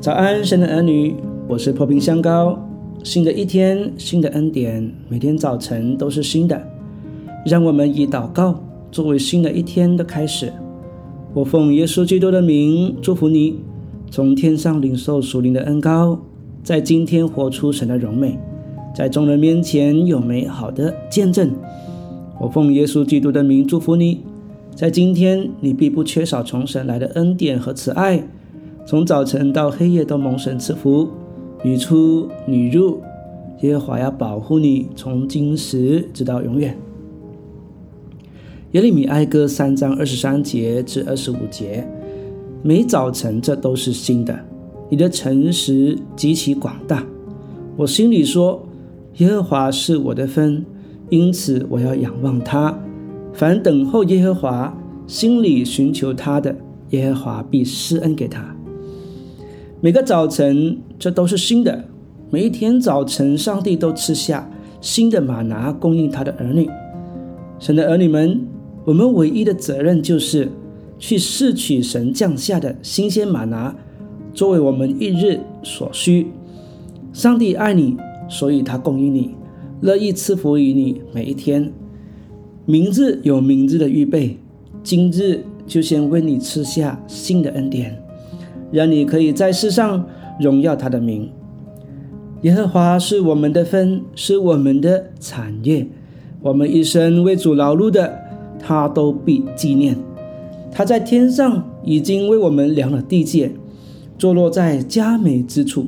早安，神的儿女，我是破冰香膏。新的一天，新的恩典，每天早晨都是新的。让我们以祷告作为新的一天的开始。我奉耶稣基督的名祝福你，从天上领受属灵的恩膏，在今天活出神的荣美，在众人面前有美好的见证。我奉耶稣基督的名祝福你，在今天你必不缺少从神来的恩典和慈爱，从早晨到黑夜都蒙神赐福，你出你入，耶和华要保护你，从今时直到永远。耶利米哀歌三章二十三节至二十五节，每早晨这都是新的。你的诚实极其广大，我心里说：耶和华是我的分，因此我要仰望他。凡等候耶和华、心里寻求他的，耶和华必施恩给他。每个早晨这都是新的，每一天早晨，上帝都吃下新的玛拿供应他的儿女。神的儿女们。我们唯一的责任就是去拾取神降下的新鲜玛拿，作为我们一日所需。上帝爱你，所以他供应你，乐意赐福于你每一天。明日有明日的预备，今日就先为你吃下新的恩典，让你可以在世上荣耀他的名。耶和华是我们的分，是我们的产业。我们一生为主劳碌的。他都必纪念，他在天上已经为我们量了地界，坐落在佳美之处。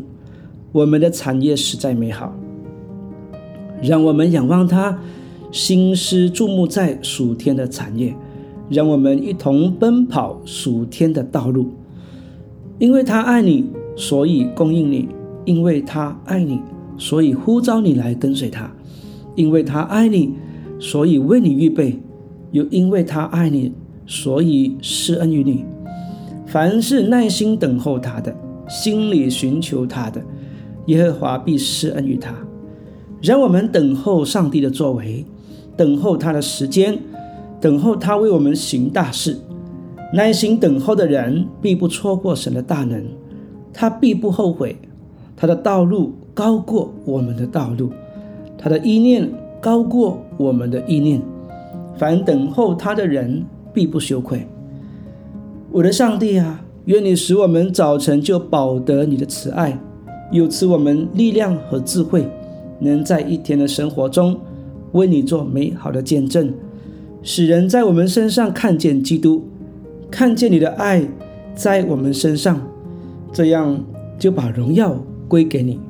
我们的产业实在美好，让我们仰望他，心思注目在属天的产业，让我们一同奔跑属天的道路。因为他爱你，所以供应你；因为他爱你，所以呼召你来跟随他；因为他爱你，所以为你预备。又因为他爱你，所以施恩于你。凡是耐心等候他的，心里寻求他的，耶和华必施恩于他。让我们等候上帝的作为，等候他的时间，等候他为我们行大事。耐心等候的人，必不错过神的大能，他必不后悔。他的道路高过我们的道路，他的意念高过我们的意念。凡等候他的人，必不羞愧。我的上帝啊，愿你使我们早晨就保得你的慈爱，又赐我们力量和智慧，能在一天的生活中为你做美好的见证，使人在我们身上看见基督，看见你的爱在我们身上，这样就把荣耀归给你。